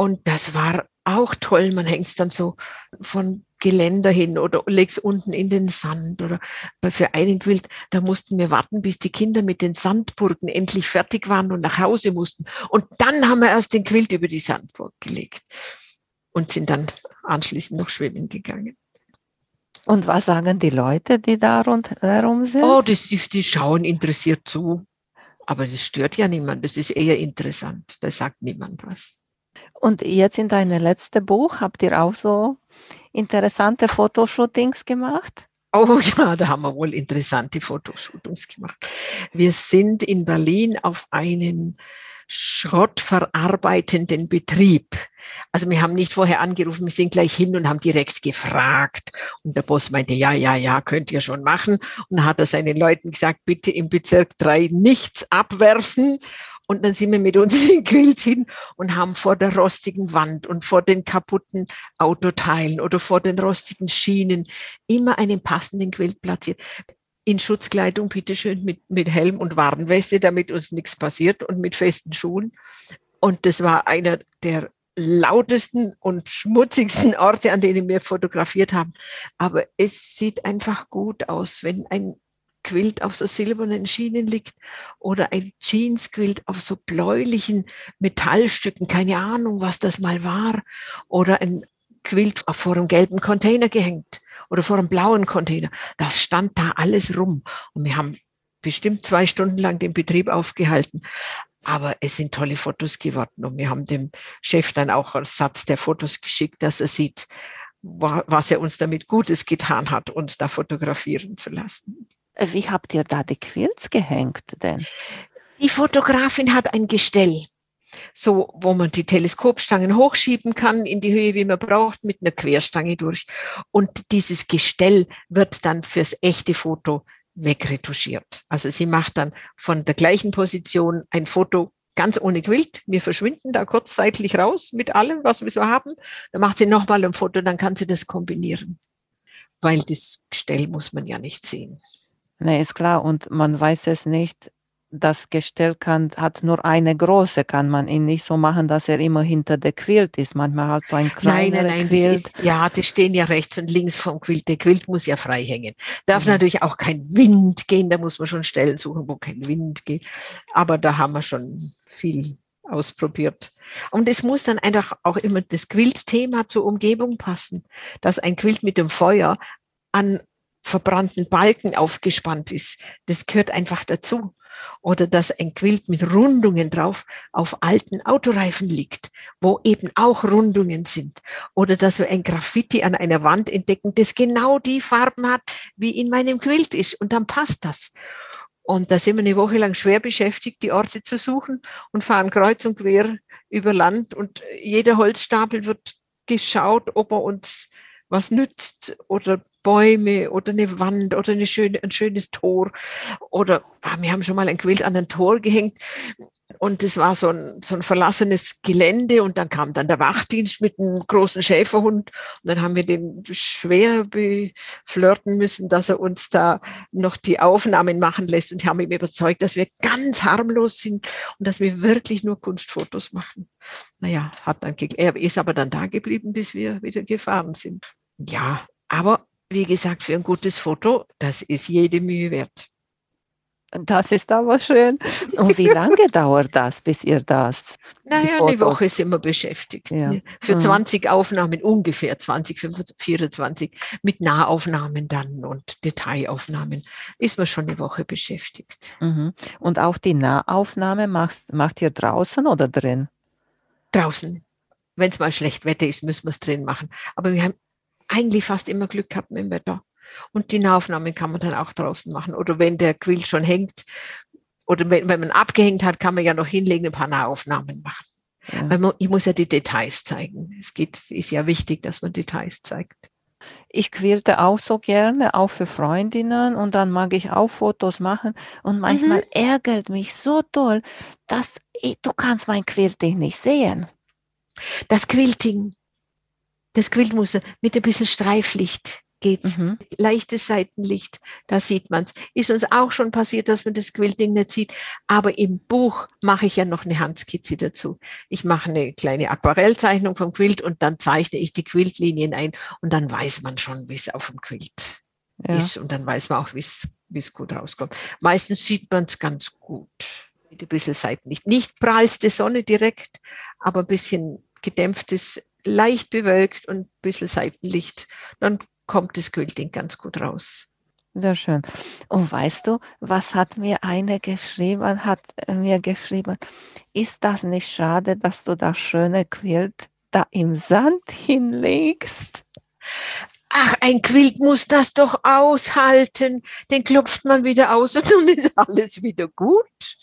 Und das war auch toll. Man hängt es dann so von Geländer hin oder leg's unten in den Sand oder für einen Quilt, da mussten wir warten, bis die Kinder mit den Sandburgen endlich fertig waren und nach Hause mussten. Und dann haben wir erst den Quilt über die Sandburg gelegt und sind dann anschließend noch schwimmen gegangen. Und was sagen die Leute, die da rundherum sind? Oh, das, die, die schauen interessiert zu. Aber das stört ja niemand. Das ist eher interessant. Da sagt niemand was. Und jetzt in deinem letzten Buch habt ihr auch so interessante Fotoshootings gemacht? Oh ja, da haben wir wohl interessante Fotoshootings gemacht. Wir sind in Berlin auf einen schrottverarbeitenden Betrieb. Also wir haben nicht vorher angerufen, wir sind gleich hin und haben direkt gefragt. Und der Boss meinte, ja, ja, ja, könnt ihr schon machen. Und hat er seinen Leuten gesagt, bitte im Bezirk 3 nichts abwerfen. Und dann sind wir mit unseren Quilts hin und haben vor der rostigen Wand und vor den kaputten Autoteilen oder vor den rostigen Schienen immer einen passenden Quilt platziert. In Schutzkleidung, bitteschön, mit, mit Helm und Warnweste, damit uns nichts passiert und mit festen Schuhen. Und das war einer der lautesten und schmutzigsten Orte, an denen wir fotografiert haben. Aber es sieht einfach gut aus, wenn ein Quilt auf so silbernen Schienen liegt oder ein Jeans-Quilt auf so bläulichen Metallstücken, keine Ahnung, was das mal war, oder ein Quilt vor einem gelben Container gehängt oder vor einem blauen Container. Das stand da alles rum und wir haben bestimmt zwei Stunden lang den Betrieb aufgehalten. Aber es sind tolle Fotos geworden und wir haben dem Chef dann auch als Satz der Fotos geschickt, dass er sieht, was er uns damit Gutes getan hat, uns da fotografieren zu lassen. Wie habt ihr da die Quilts gehängt denn? Die Fotografin hat ein Gestell, so wo man die Teleskopstangen hochschieben kann in die Höhe, wie man braucht, mit einer Querstange durch. Und dieses Gestell wird dann fürs echte Foto wegretuschiert. Also sie macht dann von der gleichen Position ein Foto ganz ohne Quilt. Wir verschwinden da kurzzeitig raus mit allem, was wir so haben. Dann macht sie nochmal ein Foto, dann kann sie das kombinieren. Weil das Gestell muss man ja nicht sehen. Nee, ist klar. Und man weiß es nicht. Das Gestell kann, hat nur eine große, kann man ihn nicht so machen, dass er immer hinter der Quilt ist. Manchmal halt so ein kleiner nein, nein, nein, Quilt. Ist, ja, die stehen ja rechts und links vom Quilt. Der Quilt muss ja frei hängen. Darf mhm. natürlich auch kein Wind gehen. Da muss man schon Stellen suchen, wo kein Wind geht. Aber da haben wir schon viel ausprobiert. Und es muss dann einfach auch immer das Quilt-Thema zur Umgebung passen, dass ein Quilt mit dem Feuer an verbrannten Balken aufgespannt ist. Das gehört einfach dazu. Oder dass ein Quilt mit Rundungen drauf auf alten Autoreifen liegt, wo eben auch Rundungen sind. Oder dass wir ein Graffiti an einer Wand entdecken, das genau die Farben hat, wie in meinem Quilt ist. Und dann passt das. Und da sind wir eine Woche lang schwer beschäftigt, die Orte zu suchen und fahren kreuz und quer über Land. Und jeder Holzstapel wird geschaut, ob er uns was nützt oder Bäume oder eine Wand oder eine schöne, ein schönes Tor. Oder ah, wir haben schon mal ein Quilt an ein Tor gehängt und es war so ein, so ein verlassenes Gelände und dann kam dann der Wachdienst mit einem großen Schäferhund und dann haben wir den schwer beflirten müssen, dass er uns da noch die Aufnahmen machen lässt und haben ihm überzeugt, dass wir ganz harmlos sind und dass wir wirklich nur Kunstfotos machen. Naja, hat dann, er ist aber dann da geblieben, bis wir wieder gefahren sind. Ja, aber wie gesagt, für ein gutes Foto, das ist jede Mühe wert. Das ist aber schön. Und wie lange dauert das, bis ihr das? Naja, eine Woche sind wir beschäftigt. Ja. Ne? Für mhm. 20 Aufnahmen ungefähr, 20, 24, mit Nahaufnahmen dann und Detailaufnahmen ist man schon eine Woche beschäftigt. Mhm. Und auch die Nahaufnahme macht, macht ihr draußen oder drin? Draußen. Wenn es mal schlecht Wetter ist, müssen wir es drin machen. Aber wir haben eigentlich fast immer Glück gehabt mit dem Wetter. Und die Nahaufnahmen kann man dann auch draußen machen. Oder wenn der Quill schon hängt, oder wenn, wenn man abgehängt hat, kann man ja noch hinlegen, ein paar Nahaufnahmen machen. Ja. Weil man, ich muss ja die Details zeigen. Es geht, ist ja wichtig, dass man Details zeigt. Ich quälte auch so gerne, auch für Freundinnen und dann mag ich auch Fotos machen und manchmal mhm. ärgert mich so toll, dass ich, du kannst mein Quilting nicht sehen. Das Quilting, das Quiltmuster mit ein bisschen Streiflicht geht's. Mhm. Leichtes Seitenlicht, da sieht man's. Ist uns auch schon passiert, dass man das Quilting nicht sieht. Aber im Buch mache ich ja noch eine Handskizze dazu. Ich mache eine kleine Aquarellzeichnung vom Quilt und dann zeichne ich die Quiltlinien ein und dann weiß man schon, wie es auf dem Quilt ja. ist und dann weiß man auch, wie es gut rauskommt. Meistens sieht man es ganz gut. Mit ein bisschen Seitenlicht. Nicht prallste Sonne direkt, aber ein bisschen gedämpftes leicht bewölkt und ein bisschen Seitenlicht, dann kommt das Quilting ganz gut raus. Sehr schön. Und weißt du, was hat mir eine geschrieben, hat mir geschrieben, ist das nicht schade, dass du das schöne Quilt da im Sand hinlegst? Ach, ein Quilt muss das doch aushalten. Den klopft man wieder aus und dann ist alles wieder gut.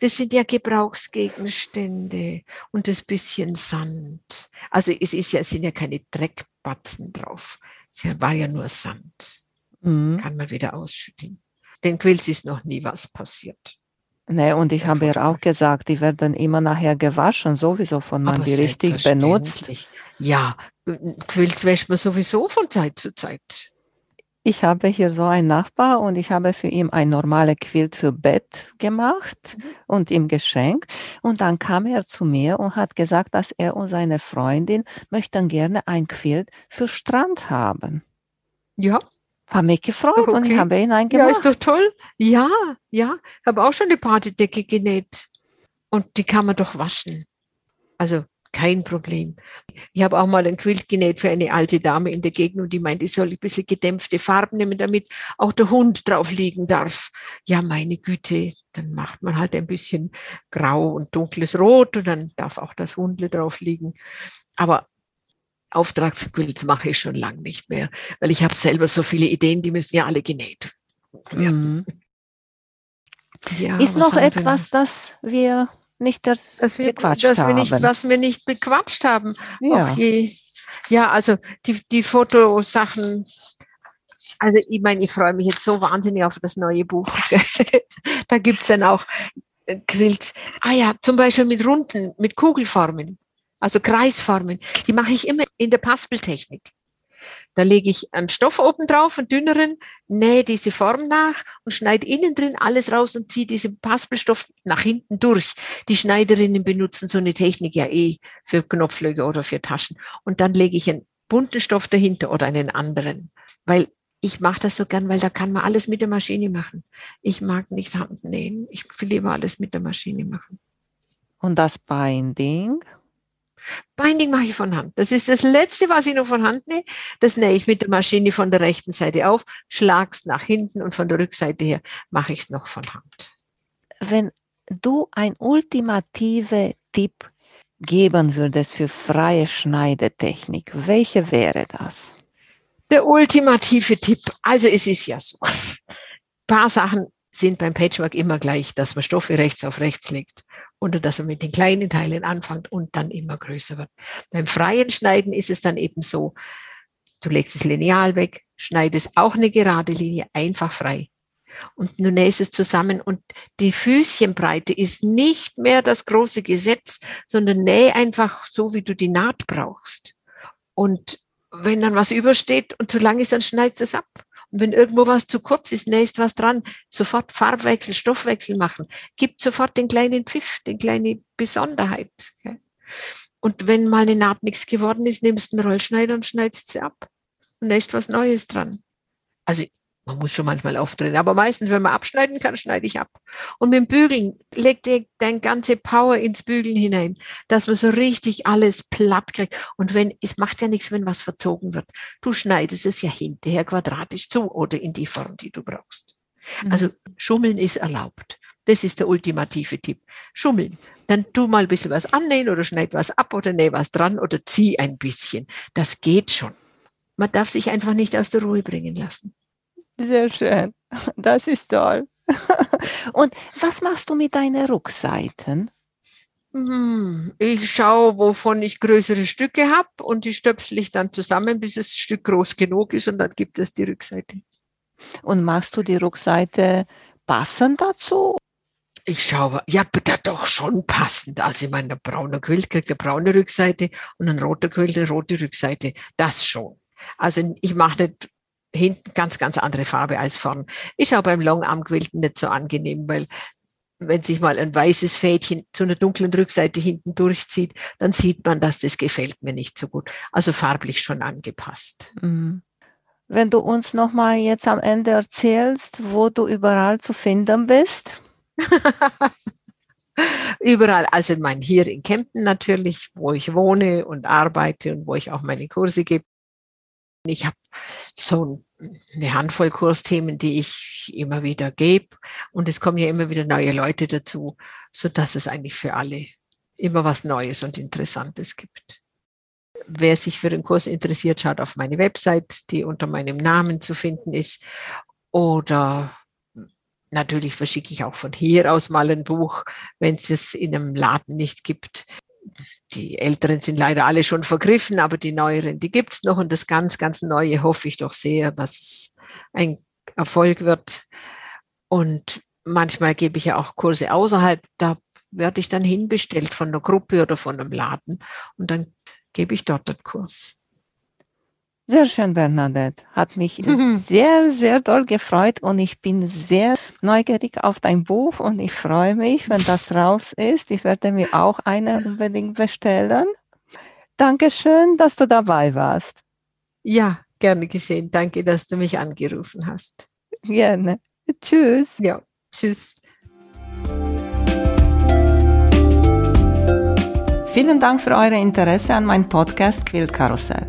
Das sind ja Gebrauchsgegenstände und das bisschen Sand. Also es ist ja, es sind ja keine Dreckbatzen drauf. Es war ja nur Sand. Mhm. Kann man wieder ausschütteln. Den Quills ist noch nie was passiert. Nee, und ich habe ja auch gesagt, die werden immer nachher gewaschen, sowieso von man Aber die richtig benutzt. Ja, Quills wäscht man sowieso von Zeit zu Zeit ich habe hier so einen Nachbar und ich habe für ihn ein normales Quilt für Bett gemacht mhm. und ihm geschenkt. Und dann kam er zu mir und hat gesagt, dass er und seine Freundin möchten gerne ein Quilt für Strand haben. Ja. Habe mich gefreut okay. und ich habe ihn eingemacht. Ja, ist doch toll. Ja, ja. Habe auch schon eine Partydecke genäht. Und die kann man doch waschen. Also kein Problem. Ich habe auch mal ein Quilt genäht für eine alte Dame in der Gegend und die meinte, ich soll ein bisschen gedämpfte Farben nehmen, damit auch der Hund drauf liegen darf. Ja, meine Güte, dann macht man halt ein bisschen grau und dunkles Rot und dann darf auch das Hundle drauf liegen. Aber Auftragsquilts mache ich schon lange nicht mehr, weil ich habe selber so viele Ideen, die müssen ja alle genäht werden. Mhm. Ja, Ist noch etwas, das wir nicht das dass wir, bequatscht dass haben. Wir nicht, was wir nicht bequatscht haben. Ja, je, ja also die, die Fotosachen, also ich meine, ich freue mich jetzt so wahnsinnig auf das neue Buch. da gibt es dann auch äh, Quilts. Ah ja, zum Beispiel mit Runden, mit Kugelformen, also Kreisformen. Die mache ich immer in der Paspeltechnik. Da lege ich einen Stoff oben drauf, einen dünneren, nähe diese Form nach und schneide innen drin alles raus und ziehe diesen Paspelstoff nach hinten durch. Die Schneiderinnen benutzen so eine Technik ja eh für Knopflöcher oder für Taschen. Und dann lege ich einen bunten Stoff dahinter oder einen anderen. Weil ich mache das so gern, weil da kann man alles mit der Maschine machen. Ich mag nicht Handnähen. Ich will lieber alles mit der Maschine machen. Und das Binding? Binding mache ich von Hand. Das ist das Letzte, was ich noch von Hand nehme. Das nähe ich mit der Maschine von der rechten Seite auf, schlag's nach hinten und von der Rückseite her mache ich es noch von Hand. Wenn du ein ultimative Tipp geben würdest für freie Schneidetechnik, welche wäre das? Der ultimative Tipp. Also es ist ja so. Ein paar Sachen sind beim Patchwork immer gleich, dass man Stoffe rechts auf rechts legt oder dass man mit den kleinen Teilen anfängt und dann immer größer wird. Beim freien Schneiden ist es dann eben so, du legst das Lineal weg, schneidest auch eine gerade Linie einfach frei. Und du nähst es zusammen und die Füßchenbreite ist nicht mehr das große Gesetz, sondern nähe einfach so, wie du die Naht brauchst. Und wenn dann was übersteht und zu lang ist, dann schneidest du es ab. Wenn irgendwo was zu kurz ist, nächst was dran, sofort Farbwechsel, Stoffwechsel machen. Gibt sofort den kleinen Pfiff, den kleine Besonderheit. Und wenn mal eine Naht nichts geworden ist, nimmst du einen Rollschneider und schneidest sie ab. Und nächst was Neues dran. Also man muss schon manchmal aufdrehen, aber meistens, wenn man abschneiden kann, schneide ich ab. Und mit dem Bügeln leg dir dein ganze Power ins Bügeln hinein, dass man so richtig alles platt kriegt. Und wenn, es macht ja nichts, wenn was verzogen wird. Du schneidest es ja hinterher quadratisch zu oder in die Form, die du brauchst. Mhm. Also Schummeln ist erlaubt. Das ist der ultimative Tipp. Schummeln. Dann tu mal ein bisschen was annähen oder schneid was ab oder näh was dran oder zieh ein bisschen. Das geht schon. Man darf sich einfach nicht aus der Ruhe bringen lassen. Sehr schön. Das ist toll. Und was machst du mit deinen Rückseiten? Hm, ich schaue, wovon ich größere Stücke habe und die stöpsel ich dann zusammen, bis das Stück groß genug ist und dann gibt es die Rückseite. Und machst du die Rückseite passend dazu? Ich schaue, ja, bitte doch schon passend. Also ich meine, der braune Quilt kriegt eine braune Rückseite und ein roter Quilt eine rote Rückseite. Das schon. Also ich mache nicht hinten ganz, ganz andere Farbe als vorn. Ist auch beim Longarm-Quilten nicht so angenehm, weil wenn sich mal ein weißes Fädchen zu einer dunklen Rückseite hinten durchzieht, dann sieht man, dass das gefällt mir nicht so gut. Also farblich schon angepasst. Mhm. Wenn du uns noch mal jetzt am Ende erzählst, wo du überall zu finden bist. überall, also ich meine hier in Kempten natürlich, wo ich wohne und arbeite und wo ich auch meine Kurse gebe. Ich habe so eine Handvoll Kursthemen, die ich immer wieder gebe. Und es kommen ja immer wieder neue Leute dazu, so dass es eigentlich für alle immer was Neues und Interessantes gibt. Wer sich für den Kurs interessiert, schaut auf meine Website, die unter meinem Namen zu finden ist. Oder natürlich verschicke ich auch von hier aus mal ein Buch, wenn es es in einem Laden nicht gibt die älteren sind leider alle schon vergriffen, aber die neueren, die gibt es noch. Und das ganz, ganz Neue hoffe ich doch sehr, dass es ein Erfolg wird. Und manchmal gebe ich ja auch Kurse außerhalb. Da werde ich dann hinbestellt von einer Gruppe oder von einem Laden. Und dann gebe ich dort den Kurs. Sehr schön, Bernadette. Hat mich sehr, sehr doll gefreut und ich bin sehr neugierig auf dein Buch und ich freue mich, wenn das raus ist. Ich werde mir auch eine unbedingt bestellen. Dankeschön, dass du dabei warst. Ja, gerne geschehen. Danke, dass du mich angerufen hast. Gerne. Tschüss. Ja, tschüss. Vielen Dank für euer Interesse an meinem Podcast Quilt Karussell.